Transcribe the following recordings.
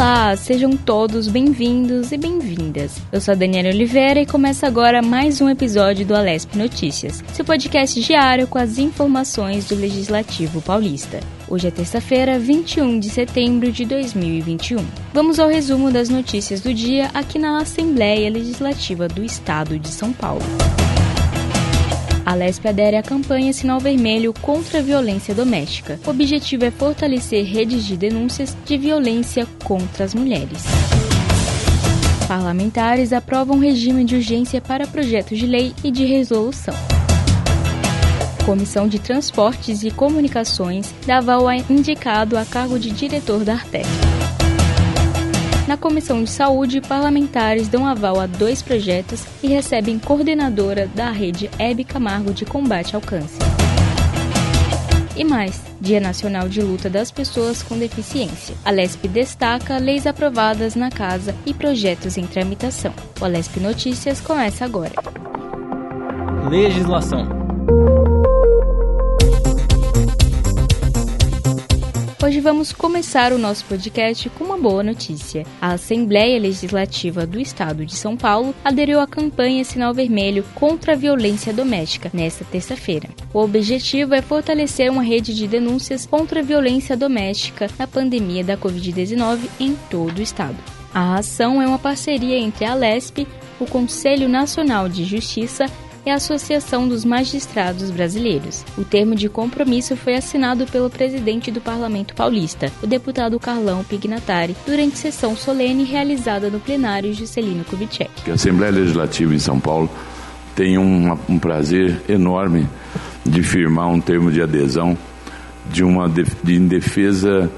Olá, sejam todos bem-vindos e bem-vindas. Eu sou a Daniela Oliveira e começa agora mais um episódio do Alesp Notícias, seu podcast diário com as informações do Legislativo Paulista. Hoje é terça-feira, 21 de setembro de 2021. Vamos ao resumo das notícias do dia aqui na Assembleia Legislativa do Estado de São Paulo. A Lesp adere à campanha Sinal Vermelho contra a violência doméstica. O objetivo é fortalecer redes de denúncias de violência contra as mulheres. Parlamentares aprovam regime de urgência para projetos de lei e de resolução. Comissão de Transportes e Comunicações dá aval a indicado a cargo de diretor da Artec. Na Comissão de Saúde, parlamentares dão aval a dois projetos e recebem coordenadora da rede Hebe Camargo de combate ao câncer. E mais, Dia Nacional de Luta das Pessoas com Deficiência. A LESP destaca leis aprovadas na casa e projetos em tramitação. O Alesp Notícias começa agora. Legislação. Hoje vamos começar o nosso podcast com uma boa notícia. A Assembleia Legislativa do Estado de São Paulo aderiu à campanha Sinal Vermelho contra a violência doméstica nesta terça-feira. O objetivo é fortalecer uma rede de denúncias contra a violência doméstica na pandemia da Covid-19 em todo o estado. A ação é uma parceria entre a LESP, o Conselho Nacional de Justiça e a Associação dos Magistrados Brasileiros. O termo de compromisso foi assinado pelo presidente do Parlamento Paulista, o deputado Carlão Pignatari, durante sessão solene realizada no plenário Juscelino Kubitschek. A Assembleia Legislativa em São Paulo tem um, um prazer enorme de firmar um termo de adesão de uma de, de em defesa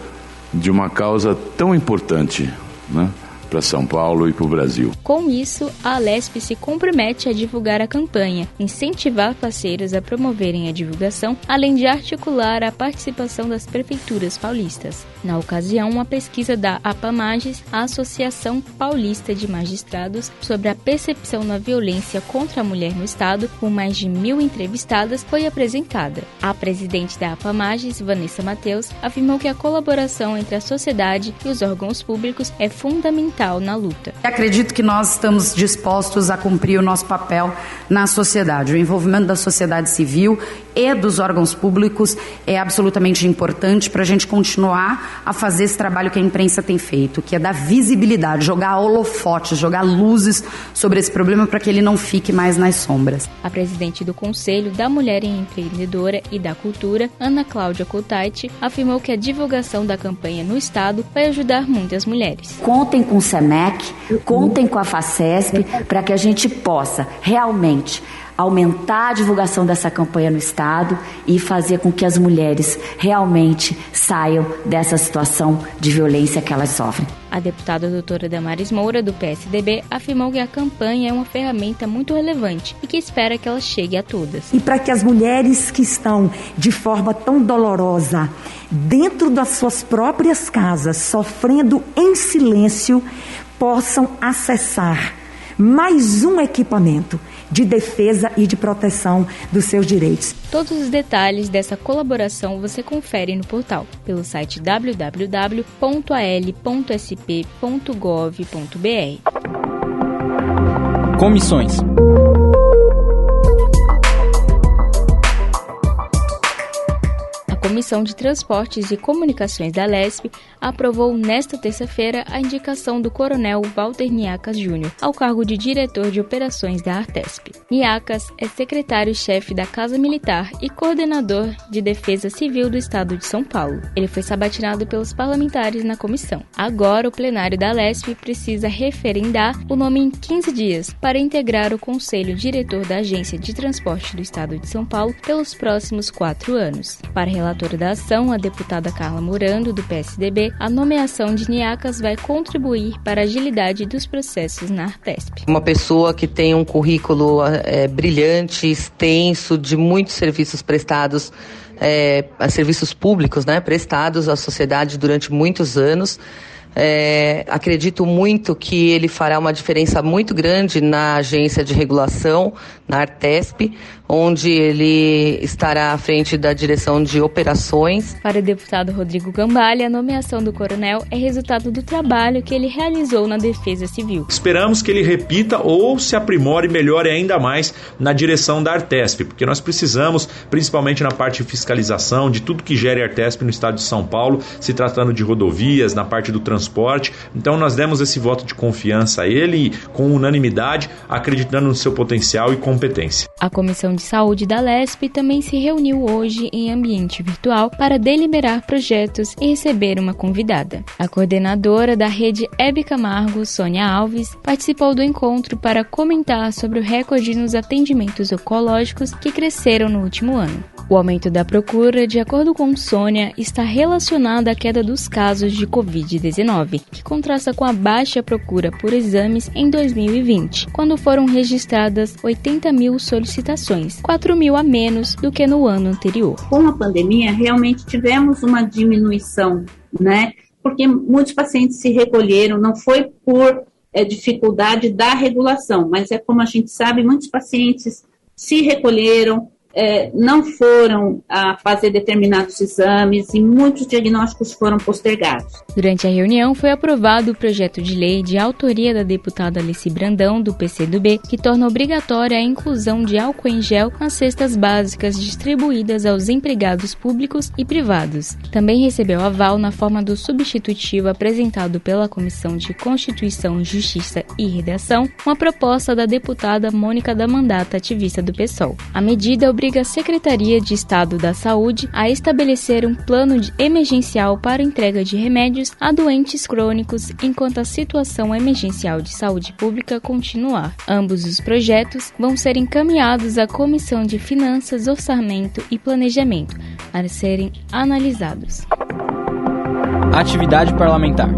de uma causa tão importante, né? Para São Paulo e para o Brasil. Com isso, a Alesp se compromete a divulgar a campanha, incentivar parceiros a promoverem a divulgação, além de articular a participação das prefeituras paulistas. Na ocasião, uma pesquisa da APAMAGES, a Associação Paulista de Magistrados, sobre a percepção da violência contra a mulher no Estado, com mais de mil entrevistadas, foi apresentada. A presidente da APAMAGES, Vanessa Mateus, afirmou que a colaboração entre a sociedade e os órgãos públicos é fundamental na luta. Acredito que nós estamos dispostos a cumprir o nosso papel na sociedade. O envolvimento da sociedade civil e dos órgãos públicos é absolutamente importante para a gente continuar a fazer esse trabalho que a imprensa tem feito, que é dar visibilidade, jogar holofotes, jogar luzes sobre esse problema para que ele não fique mais nas sombras. A presidente do Conselho da Mulher Empreendedora e da Cultura, Ana Cláudia Coutait, afirmou que a divulgação da campanha no Estado vai ajudar muitas mulheres. Contem com o SEMEC, contem com a FACESP para que a gente possa realmente aumentar a divulgação dessa campanha no Estado e fazer com que as mulheres realmente saiam dessa situação de violência que elas sofrem. A deputada doutora Damares Moura, do PSDB, afirmou que a campanha é uma ferramenta muito relevante e que espera que ela chegue a todas. E para que as mulheres que estão de forma tão dolorosa dentro das suas próprias casas, sofrendo em silêncio, possam acessar mais um equipamento de defesa e de proteção dos seus direitos. Todos os detalhes dessa colaboração você confere no portal pelo site www.al.sp.gov.br. Comissões. Comissão de Transportes e Comunicações da LESP aprovou nesta terça-feira a indicação do Coronel Walter Niacas Júnior ao cargo de diretor de operações da Artesp. Niacas é secretário-chefe da Casa Militar e coordenador de Defesa Civil do Estado de São Paulo. Ele foi sabatinado pelos parlamentares na comissão. Agora, o plenário da LESP precisa referendar o nome em 15 dias para integrar o conselho diretor da Agência de Transporte do Estado de São Paulo pelos próximos quatro anos. Para relator relatora da ação, a deputada Carla Morando, do PSDB, a nomeação de Niacas vai contribuir para a agilidade dos processos na Artesp. Uma pessoa que tem um currículo é, brilhante, extenso, de muitos serviços prestados é, a serviços públicos, né, prestados à sociedade durante muitos anos. É, acredito muito que ele fará uma diferença muito grande na agência de regulação, na Artesp, onde ele estará à frente da direção de operações. Para o deputado Rodrigo Gambalha, a nomeação do coronel é resultado do trabalho que ele realizou na Defesa Civil. Esperamos que ele repita ou se aprimore e melhore ainda mais na direção da Artesp, porque nós precisamos, principalmente na parte de fiscalização, de tudo que gere Artesp no estado de São Paulo, se tratando de rodovias, na parte do transporte. Então nós demos esse voto de confiança a ele com unanimidade, acreditando no seu potencial e competência. A Comissão de de Saúde da LESP também se reuniu hoje em ambiente virtual para deliberar projetos e receber uma convidada. A coordenadora da rede Hebe Camargo, Sônia Alves, participou do encontro para comentar sobre o recorde nos atendimentos oncológicos que cresceram no último ano. O aumento da procura, de acordo com Sônia, está relacionado à queda dos casos de Covid-19, que contrasta com a baixa procura por exames em 2020, quando foram registradas 80 mil solicitações, 4 mil a menos do que no ano anterior. Com a pandemia, realmente tivemos uma diminuição, né? Porque muitos pacientes se recolheram, não foi por é, dificuldade da regulação, mas é como a gente sabe, muitos pacientes se recolheram, é, não foram a fazer determinados exames e muitos diagnósticos foram postergados. Durante a reunião, foi aprovado o projeto de lei de autoria da deputada Alice Brandão, do PCdoB, que torna obrigatória a inclusão de álcool em gel nas cestas básicas distribuídas aos empregados públicos e privados. Também recebeu aval na forma do substitutivo apresentado pela Comissão de Constituição, Justiça e Redação, uma proposta da deputada Mônica da Mandata, ativista do PSOL. A medida obriga a Secretaria de Estado da Saúde a estabelecer um plano emergencial para entrega de remédios a doentes crônicos enquanto a situação emergencial de saúde pública continuar. Ambos os projetos vão ser encaminhados à Comissão de Finanças, Orçamento e Planejamento para serem analisados. Atividade parlamentar.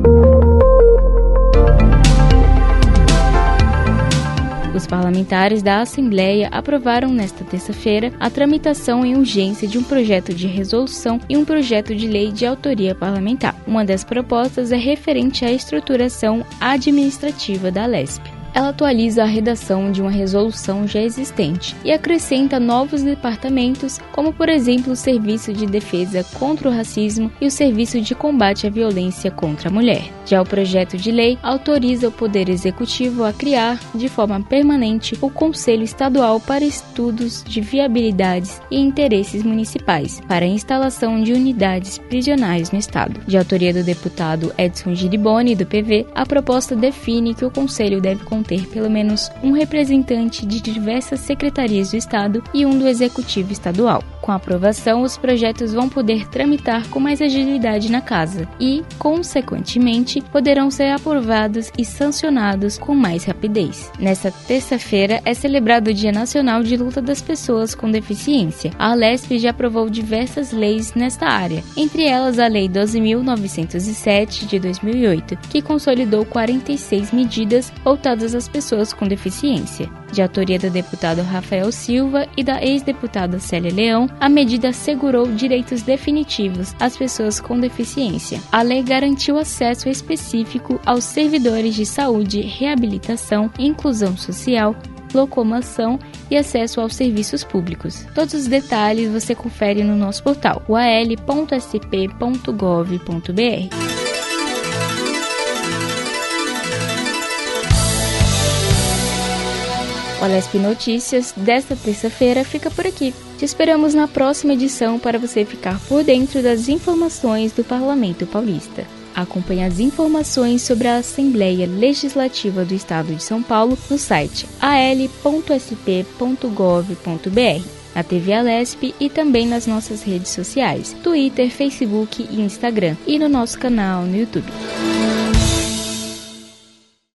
Os parlamentares da Assembleia aprovaram nesta terça-feira a tramitação em urgência de um projeto de resolução e um projeto de lei de autoria parlamentar. Uma das propostas é referente à estruturação administrativa da LESP ela atualiza a redação de uma resolução já existente e acrescenta novos departamentos, como por exemplo o Serviço de Defesa contra o Racismo e o Serviço de Combate à Violência contra a Mulher. Já o projeto de lei autoriza o Poder Executivo a criar, de forma permanente, o Conselho Estadual para Estudos de Viabilidades e Interesses Municipais para a instalação de unidades prisionais no Estado. De autoria do deputado Edson Giriboni, do PV, a proposta define que o Conselho deve ter pelo menos um representante de diversas secretarias do Estado e um do Executivo Estadual. Com a aprovação, os projetos vão poder tramitar com mais agilidade na Casa e, consequentemente, poderão ser aprovados e sancionados com mais rapidez. Nesta terça-feira é celebrado o Dia Nacional de Luta das Pessoas com Deficiência. A Alesp já aprovou diversas leis nesta área, entre elas a Lei 12.907 de 2008, que consolidou 46 medidas voltadas às pessoas com deficiência. De autoria do deputado Rafael Silva e da ex-deputada Célia Leão, a medida assegurou direitos definitivos às pessoas com deficiência. A lei garantiu acesso específico aos servidores de saúde, reabilitação, inclusão social, locomoção e acesso aos serviços públicos. Todos os detalhes você confere no nosso portal, ual.sp.gov.br. O Alesp Notícias desta terça-feira fica por aqui. Te esperamos na próxima edição para você ficar por dentro das informações do Parlamento Paulista. Acompanhe as informações sobre a Assembleia Legislativa do Estado de São Paulo no site al.sp.gov.br, na TV Alesp e também nas nossas redes sociais, Twitter, Facebook e Instagram, e no nosso canal no YouTube.